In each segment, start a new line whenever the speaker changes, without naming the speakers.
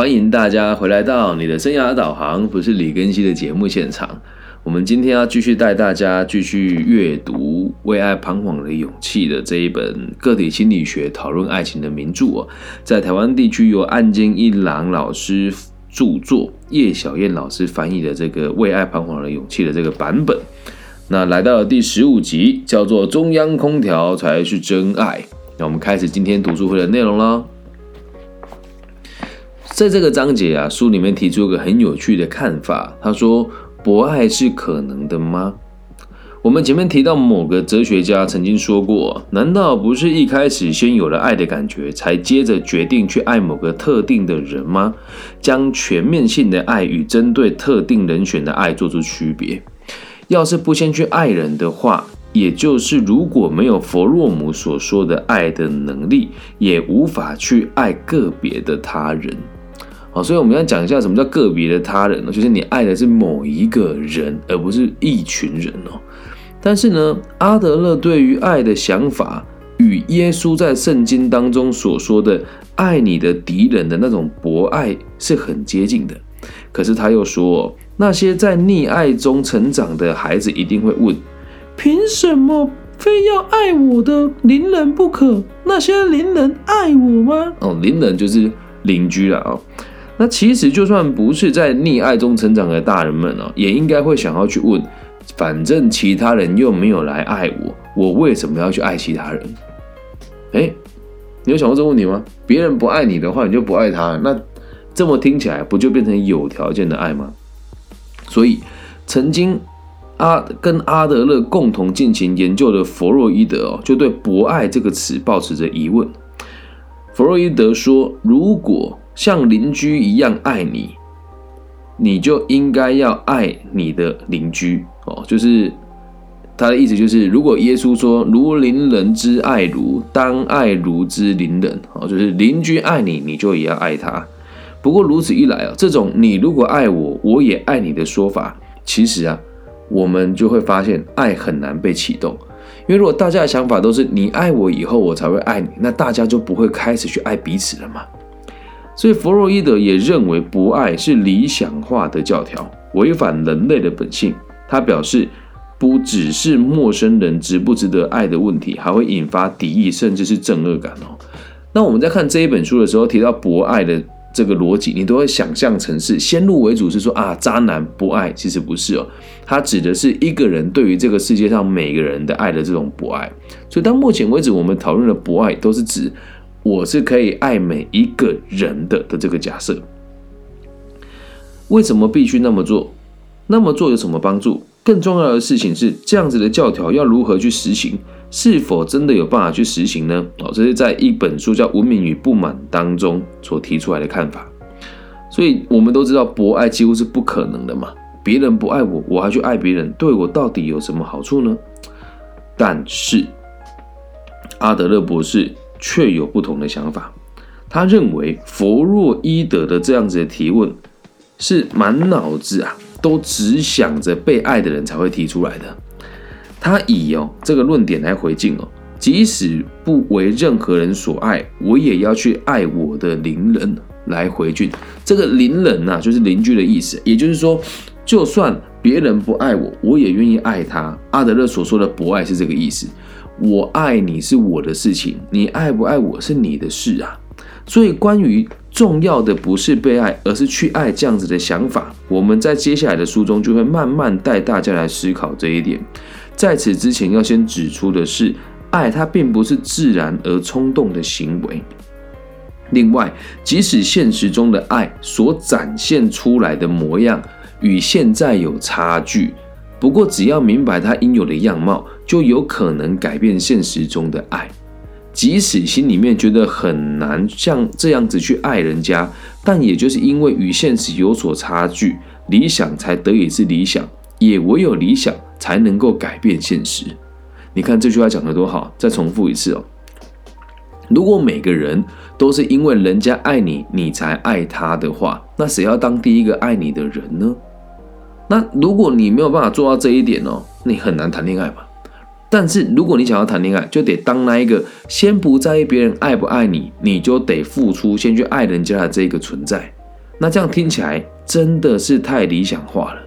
欢迎大家回来到你的生涯导航，不是李根熙的节目现场。我们今天要继续带大家继续阅读《为爱彷徨的勇气》的这一本个体心理学讨论爱情的名著哦，在台湾地区由岸间一郎老师著作，叶小燕老师翻译的这个《为爱彷徨的勇气》的这个版本。那来到了第十五集，叫做“中央空调才是真爱”。那我们开始今天读书会的内容喽。在这个章节啊，书里面提出一个很有趣的看法，他说。博爱是可能的吗？我们前面提到某个哲学家曾经说过，难道不是一开始先有了爱的感觉，才接着决定去爱某个特定的人吗？将全面性的爱与针对特定人选的爱做出区别。要是不先去爱人的话，也就是如果没有弗洛姆所说的爱的能力，也无法去爱个别的他人。好，所以我们要讲一下什么叫个别的他人呢？就是你爱的是某一个人，而不是一群人哦。但是呢，阿德勒对于爱的想法与耶稣在圣经当中所说的爱你的敌人的那种博爱是很接近的。可是他又说，那些在溺爱中成长的孩子一定会问：凭什么非要爱我的邻人不可？那些邻人爱我吗？哦，邻人就是邻居了啊。那其实就算不是在溺爱中成长的大人们哦，也应该会想要去问：反正其他人又没有来爱我，我为什么要去爱其他人？哎，你有想过这个问题吗？别人不爱你的话，你就不爱他，那这么听起来不就变成有条件的爱吗？所以，曾经阿跟阿德勒共同进行研究的弗洛伊德哦，就对“博爱”这个词保持着疑问。弗洛伊德说：“如果像邻居一样爱你，你就应该要爱你的邻居哦。就是他的意思，就是如果耶稣说“如邻人之爱如，当爱如之邻人”，哦，就是邻居爱你，你就也要爱他。不过如此一来啊，这种“你如果爱我，我也爱你”的说法，其实啊，我们就会发现爱很难被启动。因为如果大家的想法都是“你爱我以后，我才会爱你”，那大家就不会开始去爱彼此了嘛。所以，弗洛伊德也认为不爱是理想化的教条，违反人类的本性。他表示，不只是陌生人值不值得爱的问题，还会引发敌意，甚至是憎恶感哦。那我们在看这一本书的时候，提到博爱的这个逻辑，你都会想象成是先入为主，是说啊，渣男不爱，其实不是哦。它指的是一个人对于这个世界上每个人的爱的这种博爱。所以，到目前为止，我们讨论的博爱都是指。我是可以爱每一个人的的这个假设，为什么必须那么做？那么做有什么帮助？更重要的事情是，这样子的教条要如何去实行？是否真的有办法去实行呢？哦，这是在一本书叫《文明与不满》当中所提出来的看法。所以，我们都知道博爱几乎是不可能的嘛。别人不爱我，我还去爱别人，对我到底有什么好处呢？但是，阿德勒博士。却有不同的想法。他认为弗洛伊德的这样子的提问是满脑子啊都只想着被爱的人才会提出来的。他以哦这个论点来回敬哦，即使不为任何人所爱，我也要去爱我的邻人来回敬。这个邻人呐，就是邻居的意思。也就是说，就算别人不爱我，我也愿意爱他。阿德勒所说的博爱是这个意思。我爱你是我的事情，你爱不爱我是你的事啊。所以，关于重要的不是被爱，而是去爱这样子的想法，我们在接下来的书中就会慢慢带大家来思考这一点。在此之前，要先指出的是，爱它并不是自然而冲动的行为。另外，即使现实中的爱所展现出来的模样与现在有差距。不过，只要明白它应有的样貌，就有可能改变现实中的爱。即使心里面觉得很难像这样子去爱人家，但也就是因为与现实有所差距，理想才得以是理想，也唯有理想才能够改变现实。你看这句话讲得多好！再重复一次哦。如果每个人都是因为人家爱你，你才爱他的话，那谁要当第一个爱你的人呢？那如果你没有办法做到这一点哦，你很难谈恋爱嘛。但是如果你想要谈恋爱，就得当那一个先不在意别人爱不爱你，你就得付出先去爱人家的这个存在。那这样听起来真的是太理想化了。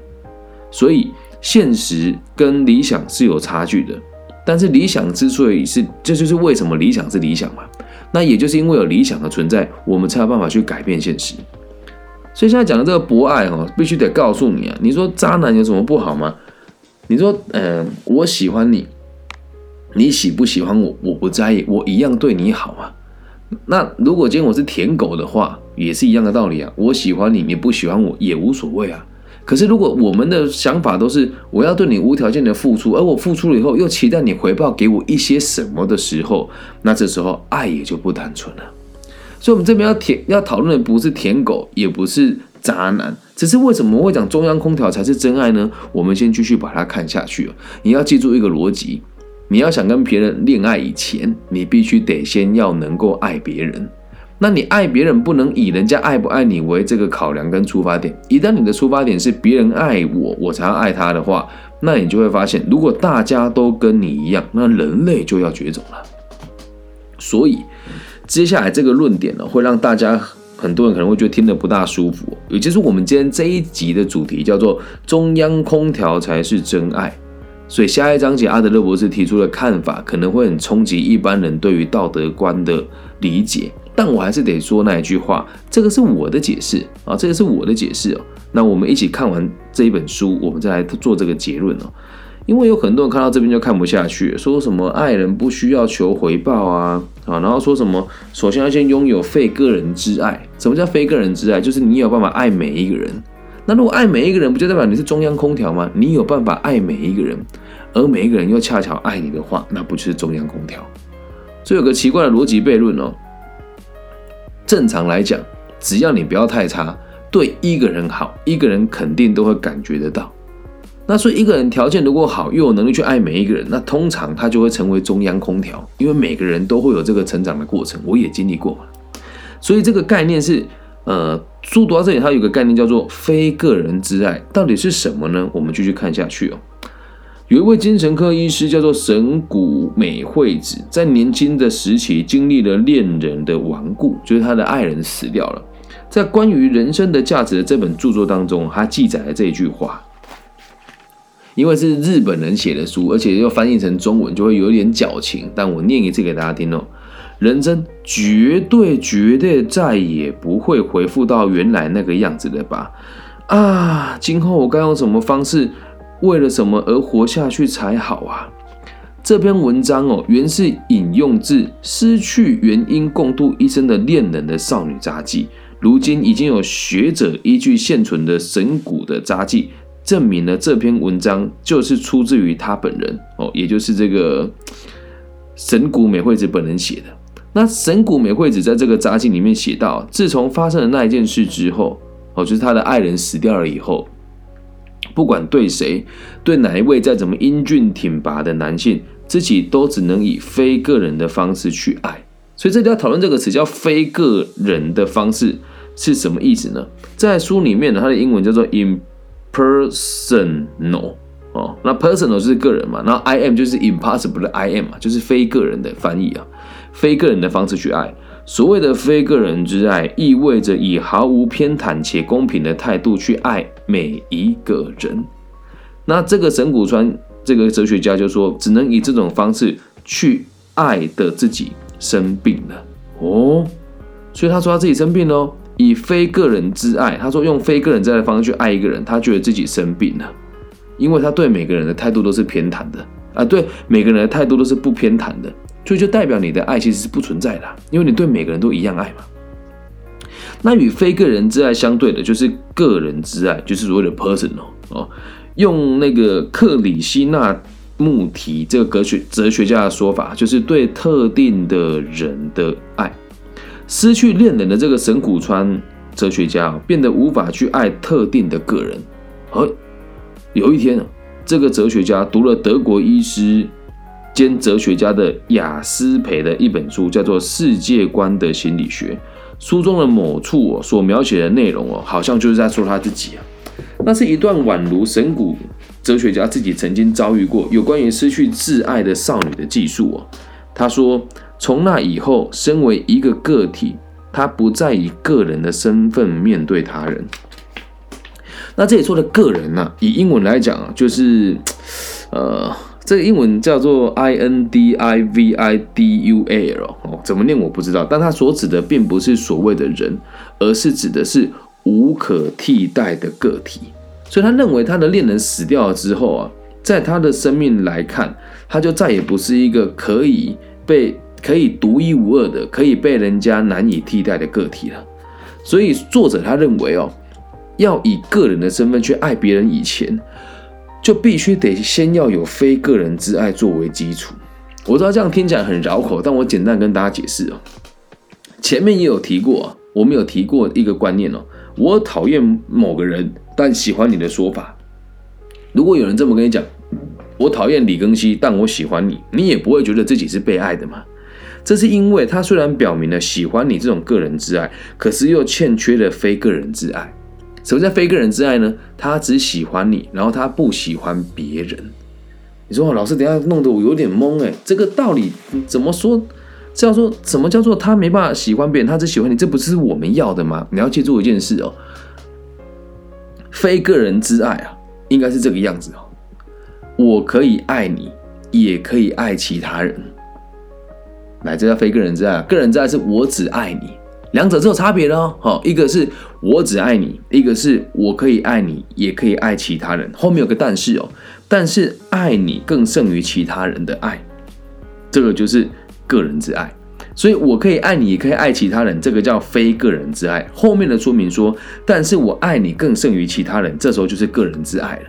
所以现实跟理想是有差距的。但是理想之所以是，这就是为什么理想是理想嘛？那也就是因为有理想的存在，我们才有办法去改变现实。所以现在讲的这个博爱哦，必须得告诉你啊，你说渣男有什么不好吗？你说，嗯，我喜欢你，你喜不喜欢我，我不在意，我一样对你好啊。那如果今天我是舔狗的话，也是一样的道理啊。我喜欢你，你不喜欢我也无所谓啊。可是如果我们的想法都是我要对你无条件的付出，而我付出了以后又期待你回报给我一些什么的时候，那这时候爱也就不单纯了。所以，我们这边要舔要讨论的不是舔狗，也不是渣男，只是为什么会讲中央空调才是真爱呢？我们先继续把它看下去。你要记住一个逻辑：你要想跟别人恋爱以前，你必须得先要能够爱别人。那你爱别人不能以人家爱不爱你为这个考量跟出发点。一旦你的出发点是别人爱我，我才要爱他的话，那你就会发现，如果大家都跟你一样，那人类就要绝种了。所以。接下来这个论点呢，会让大家很多人可能会觉得听得不大舒服。也就是我们今天这一集的主题叫做“中央空调才是真爱”。所以下一章节阿德勒博士提出的看法可能会很冲击一般人对于道德观的理解。但我还是得说那一句话，这个是我的解释啊，这个是我的解释哦。那我们一起看完这一本书，我们再来做这个结论哦。因为有很多人看到这边就看不下去，说什么爱人不需要求回报啊，啊，然后说什么首先要先拥有非个人之爱。什么叫非个人之爱？就是你有办法爱每一个人。那如果爱每一个人，不就代表你是中央空调吗？你有办法爱每一个人，而每一个人又恰巧爱你的话，那不就是中央空调？所以有个奇怪的逻辑悖论哦。正常来讲，只要你不要太差，对一个人好，一个人肯定都会感觉得到。那所以一个人条件如果好，又有能力去爱每一个人，那通常他就会成为中央空调，因为每个人都会有这个成长的过程，我也经历过嘛。所以这个概念是，呃，书读到这里，它有个概念叫做非个人之爱，到底是什么呢？我们继续看下去哦。有一位精神科医师叫做神谷美惠子，在年轻的时期经历了恋人的亡故，就是他的爱人死掉了。在关于人生的价值的这本著作当中，他记载了这一句话。因为是日本人写的书，而且又翻译成中文，就会有点矫情。但我念一次给大家听哦：人生绝对绝对再也不会回复到原来那个样子了吧？啊，今后我该用什么方式，为了什么而活下去才好啊？这篇文章哦，原是引用自《失去原因共度一生的恋人的少女札记》，如今已经有学者依据现存的神谷的札记。证明了这篇文章就是出自于他本人哦，也就是这个神谷美惠子本人写的。那神谷美惠子在这个札记里面写到，自从发生了那一件事之后，哦，就是他的爱人死掉了以后，不管对谁，对哪一位再怎么英俊挺拔的男性，自己都只能以非个人的方式去爱。所以这里要讨论这个词叫非个人的方式是什么意思呢？在书里面呢，它的英文叫做 in。Personal 哦，那 personal 就是个人嘛，那 I am 就是 impossible 的 I am 嘛，就是非个人的翻译啊，非个人的方式去爱。所谓的非个人之爱，意味着以毫无偏袒且公平的态度去爱每一个人。那这个神谷川这个哲学家就说，只能以这种方式去爱的自己生病了哦，所以他说他自己生病喽。以非个人之爱，他说用非个人之爱的方式去爱一个人，他觉得自己生病了，因为他对每个人的态度都是偏袒的啊，对每个人的态度都是不偏袒的，所以就代表你的爱其实是不存在的，因为你对每个人都一样爱嘛。那与非个人之爱相对的，就是个人之爱，就是所谓的 personal 哦。用那个克里希纳穆提这个哲学哲学家的说法，就是对特定的人的爱。失去恋人的这个神谷川哲学家变得无法去爱特定的个人。而有一天，这个哲学家读了德国医师兼哲学家的雅斯培的一本书，叫做《世界观的心理学》。书中的某处所描写的内容哦，好像就是在说他自己啊。那是一段宛如神谷哲学家自己曾经遭遇过有关于失去挚爱的少女的记述哦。他说。从那以后，身为一个个体，他不再以个人的身份面对他人。那这里说的个人呢，以英文来讲啊，就是呃，这个英文叫做 I N D I V I D U A L 哦，怎么念我不知道，但它所指的并不是所谓的人，而是指的是无可替代的个体。所以他认为他的恋人死掉了之后啊，在他的生命来看，他就再也不是一个可以被可以独一无二的、可以被人家难以替代的个体了。所以作者他认为哦，要以个人的身份去爱别人以前，就必须得先要有非个人之爱作为基础。我知道这样听起来很绕口，但我简单跟大家解释哦。前面也有提过，我们有提过一个观念哦，我讨厌某个人。但喜欢你的说法，如果有人这么跟你讲，我讨厌李庚希，但我喜欢你，你也不会觉得自己是被爱的吗？这是因为他虽然表明了喜欢你这种个人之爱，可是又欠缺了非个人之爱。什么叫非个人之爱呢？他只喜欢你，然后他不喜欢别人。你说老师，等下弄得我有点懵哎，这个道理怎么说？叫做什么叫做他没办法喜欢别人，他只喜欢你，这不是我们要的吗？你要记住一件事哦。非个人之爱啊，应该是这个样子哦。我可以爱你，也可以爱其他人。来，这叫非个人之爱。个人之爱是我只爱你，两者是有差别的哦。好，一个是我只爱你，一个是我可以爱你，也可以爱其他人。后面有个但是哦，但是爱你更胜于其他人的爱，这个就是个人之爱。所以，我可以爱你，也可以爱其他人，这个叫非个人之爱。后面的说明说，但是我爱你更胜于其他人，这时候就是个人之爱了。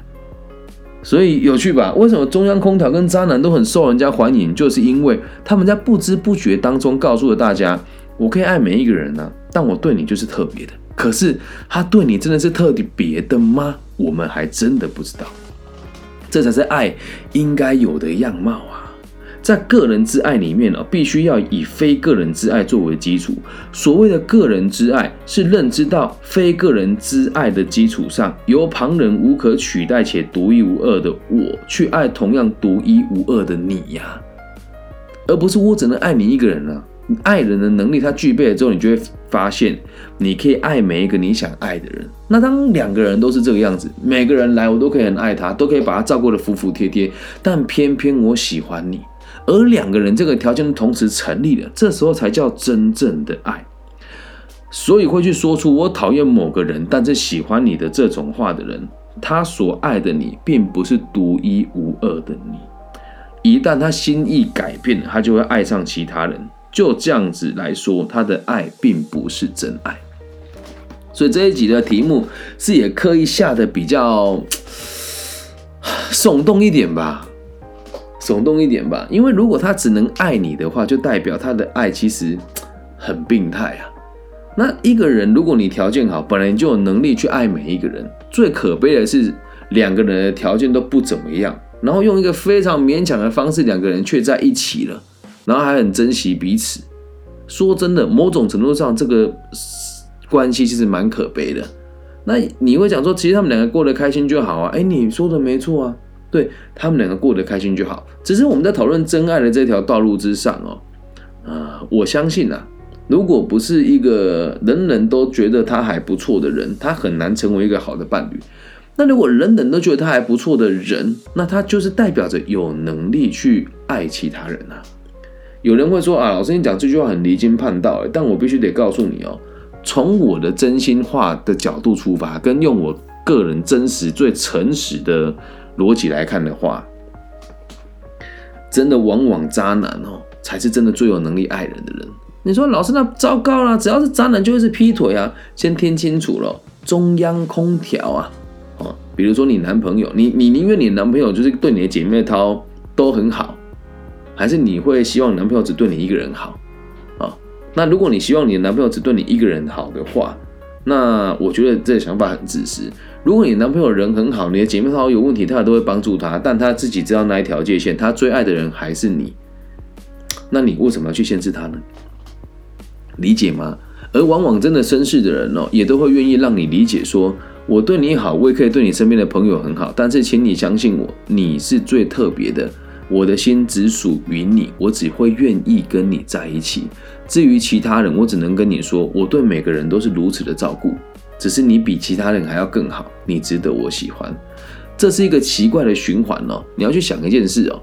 所以有趣吧？为什么中央空调跟渣男都很受人家欢迎？就是因为他们在不知不觉当中告诉了大家，我可以爱每一个人呢，但我对你就是特别的。可是他对你真的是特别的吗？我们还真的不知道。这才是爱应该有的样貌啊！在个人之爱里面呢，必须要以非个人之爱作为基础。所谓的个人之爱，是认知到非个人之爱的基础上，由旁人无可取代且独一无二的我去爱同样独一无二的你呀，而不是我只能爱你一个人啊。爱人的能力他具备了之后，你就会发现，你可以爱每一个你想爱的人。那当两个人都是这个样子，每个人来我都可以很爱他，都可以把他照顾得服服帖帖，但偏偏我喜欢你。而两个人这个条件同时成立了，这时候才叫真正的爱。所以会去说出我讨厌某个人，但是喜欢你的这种话的人，他所爱的你并不是独一无二的你。一旦他心意改变，他就会爱上其他人。就这样子来说，他的爱并不是真爱。所以这一集的题目是也刻意下的比较 耸动一点吧。耸动一点吧，因为如果他只能爱你的话，就代表他的爱其实 很病态啊。那一个人，如果你条件好，本来就有能力去爱每一个人，最可悲的是两个人的条件都不怎么样，然后用一个非常勉强的方式，两个人却在一起了，然后还很珍惜彼此。说真的，某种程度上，这个关系其实蛮可悲的。那你会讲说，其实他们两个过得开心就好啊？哎，你说的没错啊。对他们两个过得开心就好。只是我们在讨论真爱的这条道路之上哦，啊，我相信啊，如果不是一个人人都觉得他还不错的人，他很难成为一个好的伴侣。那如果人人都觉得他还不错的人，那他就是代表着有能力去爱其他人啊。有人会说啊，老师你讲这句话很离经叛道，但我必须得告诉你哦，从我的真心话的角度出发，跟用我个人真实最诚实的。逻辑来看的话，真的往往渣男哦，才是真的最有能力爱人的人。你说老师那糟糕了，只要是渣男就会是劈腿啊！先听清楚了，中央空调啊，哦，比如说你男朋友，你你宁愿你男朋友就是对你的姐妹淘都很好，还是你会希望男朋友只对你一个人好？啊，那如果你希望你的男朋友只对你一个人好的话，那我觉得这个想法很自私。如果你男朋友人很好，你的姐妹淘有问题，他都会帮助他，但他自己知道那一条界限，他最爱的人还是你，那你为什么要去限制他呢？理解吗？而往往真的绅士的人哦，也都会愿意让你理解，说我对你好，我也可以对你身边的朋友很好，但是请你相信我，你是最特别的，我的心只属于你，我只会愿意跟你在一起。至于其他人，我只能跟你说，我对每个人都是如此的照顾，只是你比其他人还要更好，你值得我喜欢。这是一个奇怪的循环哦。你要去想一件事哦，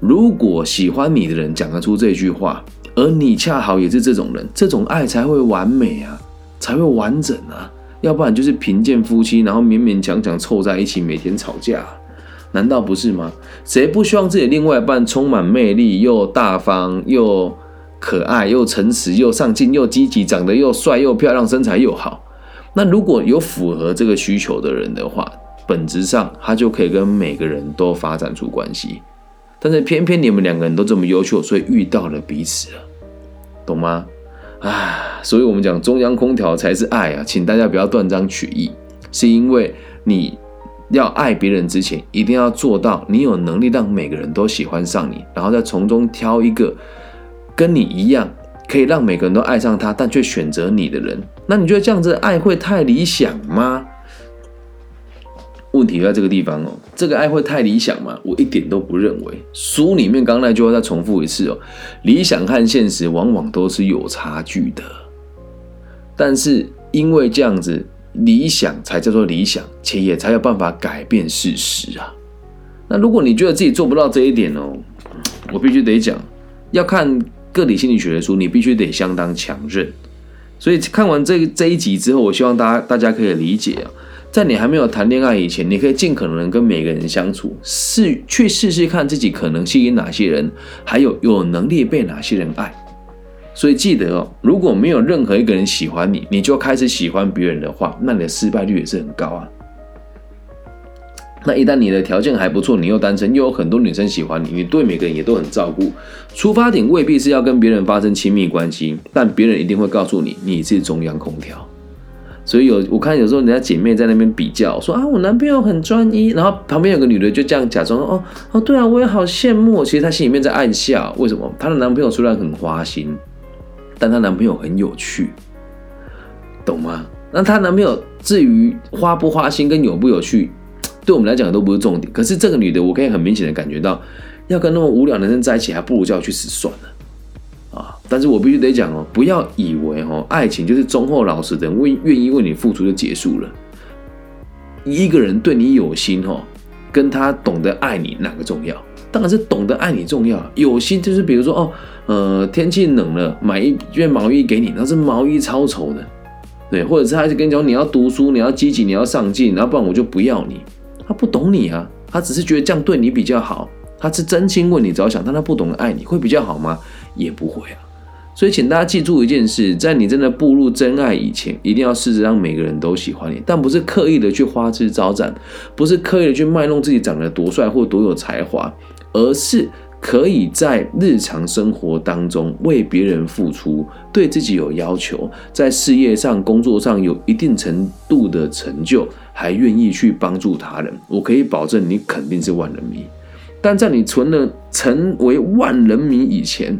如果喜欢你的人讲得出这句话，而你恰好也是这种人，这种爱才会完美啊，才会完整啊。要不然就是贫贱夫妻，然后勉勉强强凑在一起，每天吵架，难道不是吗？谁不希望自己另外一半充满魅力，又大方，又可爱，又诚实，又上进，又积极，长得又帅又漂亮，身材又好？那如果有符合这个需求的人的话，本质上他就可以跟每个人都发展出关系。但是偏偏你们两个人都这么优秀，所以遇到了彼此了，懂吗？啊，所以我们讲中央空调才是爱啊，请大家不要断章取义。是因为你要爱别人之前，一定要做到你有能力让每个人都喜欢上你，然后再从中挑一个跟你一样可以让每个人都爱上他，但却选择你的人。那你觉得这样子爱会太理想吗？问题就在这个地方哦，这个爱会太理想吗？我一点都不认为。书里面刚那句话再重复一次哦，理想和现实往往都是有差距的。但是因为这样子，理想才叫做理想，且也才有办法改变事实啊。那如果你觉得自己做不到这一点哦，我必须得讲，要看个体心理学的书，你必须得相当强韧。所以看完这这一集之后，我希望大家大家可以理解啊。在你还没有谈恋爱以前，你可以尽可能跟每个人相处，试去试试看自己可能吸引哪些人，还有有能力被哪些人爱。所以记得哦，如果没有任何一个人喜欢你，你就开始喜欢别人的话，那你的失败率也是很高啊。那一旦你的条件还不错，你又单身，又有很多女生喜欢你，你对每个人也都很照顾，出发点未必是要跟别人发生亲密关系，但别人一定会告诉你你是中央空调。所以有我看有时候人家姐妹在那边比较说啊，我男朋友很专一，然后旁边有个女的就这样假装哦哦，对啊，我也好羡慕。其实她心里面在暗笑，为什么？她的男朋友虽然很花心，但她男朋友很有趣，懂吗？那她男朋友至于花不花心跟有不有趣，对我们来讲都不是重点。可是这个女的，我可以很明显的感觉到，要跟那么无聊男生在一起，还不如叫我去死算了。啊！但是我必须得讲哦，不要以为哦，爱情就是忠厚老实的人为愿意为你付出就结束了。一个人对你有心哦，跟他懂得爱你哪个重要？当然是懂得爱你重要。有心就是比如说哦，呃，天气冷了，买一件毛衣给你，那是毛衣超丑的，对，或者是他就跟你讲你要读书，你要积极，你要上进，然后不然我就不要你。他不懂你啊，他只是觉得这样对你比较好，他是真心为你着想，但他不懂得爱你会比较好吗？也不会啊，所以请大家记住一件事：在你真的步入真爱以前，一定要试着让每个人都喜欢你，但不是刻意的去花枝招展，不是刻意的去卖弄自己长得多帅或多有才华，而是可以在日常生活当中为别人付出，对自己有要求，在事业上、工作上有一定程度的成就，还愿意去帮助他人。我可以保证，你肯定是万人迷。但在你存了成为万人迷以前。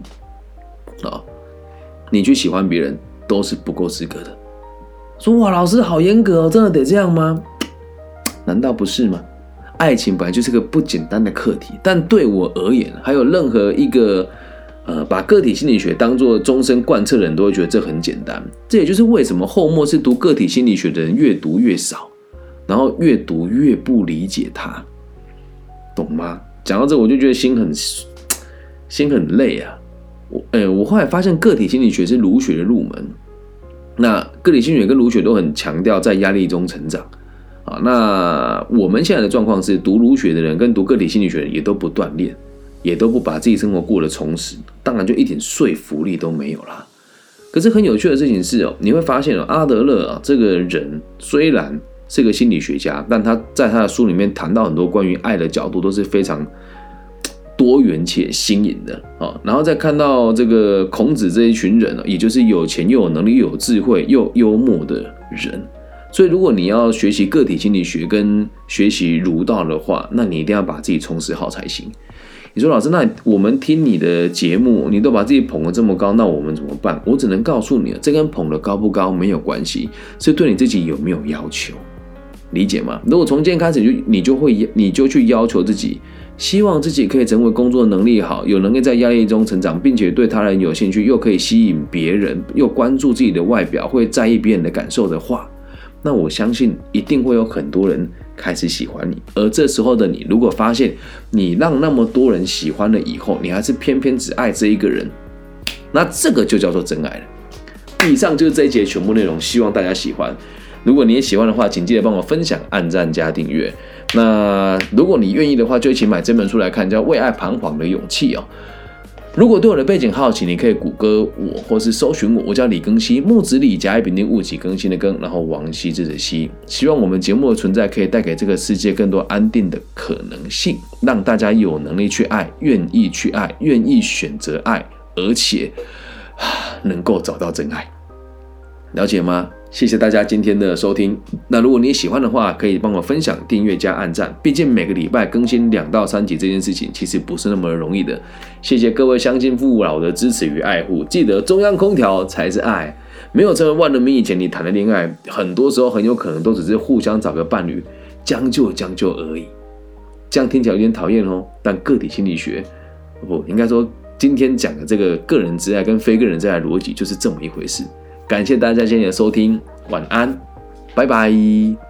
啊，你去喜欢别人都是不够资格的。说哇，老师好严格哦，真的得这样吗？难道不是吗？爱情本来就是个不简单的课题，但对我而言，还有任何一个呃，把个体心理学当做终身贯彻的人都会觉得这很简单。这也就是为什么后末是读个体心理学的人越读越少，然后越读越不理解它，懂吗？讲到这，我就觉得心很心很累啊。我诶，我后来发现个体心理学是儒学的入门。那个体心理学跟儒学都很强调在压力中成长啊。那我们现在的状况是，读儒学的人跟读个体心理学的人也都不锻炼，也都不把自己生活过得充实，当然就一点说服力都没有啦。可是很有趣的事情是哦，你会发现哦，阿德勒啊这个人虽然是个心理学家，但他在他的书里面谈到很多关于爱的角度都是非常。多元且新颖的啊，然后再看到这个孔子这一群人呢，也就是有钱又有能力又有智慧又幽默的人。所以，如果你要学习个体心理学跟学习儒道的话，那你一定要把自己充实好才行。你说老师，那我们听你的节目，你都把自己捧得这么高，那我们怎么办？我只能告诉你这跟捧得高不高没有关系，是对你自己有没有要求。理解吗？如果从今天开始就你就会你就去要求自己，希望自己可以成为工作能力好，有能力在压力中成长，并且对他人有兴趣，又可以吸引别人，又关注自己的外表，会在意别人的感受的话，那我相信一定会有很多人开始喜欢你。而这时候的你，如果发现你让那么多人喜欢了以后，你还是偏偏只爱这一个人，那这个就叫做真爱了。以上就是这一节全部内容，希望大家喜欢。如果你也喜欢的话，请记得帮我分享、按赞加订阅。那如果你愿意的话，就一起买这本书来看，叫《为爱彷徨的勇气》哦。如果对我的背景好奇，你可以谷歌我，或是搜寻我，我叫李更新，木子李，甲乙丙丁戊己更新的更，然后王羲之的羲。希望我们节目的存在可以带给这个世界更多安定的可能性，让大家有能力去爱，愿意去爱，愿意选择爱，而且能够找到真爱。了解吗？谢谢大家今天的收听。那如果你喜欢的话，可以帮我分享、订阅加按赞。毕竟每个礼拜更新两到三集这件事情，其实不是那么容易的。谢谢各位乡亲父老的支持与爱护。记得中央空调才是爱。没有成为万人迷以前，你谈的恋爱，很多时候很有可能都只是互相找个伴侣，将就将就而已。这样听起来有点讨厌哦。但个体心理学，不应该说今天讲的这个个人之爱跟非个人之爱逻辑，就是这么一回事。感谢大家今天的收听，晚安，拜拜。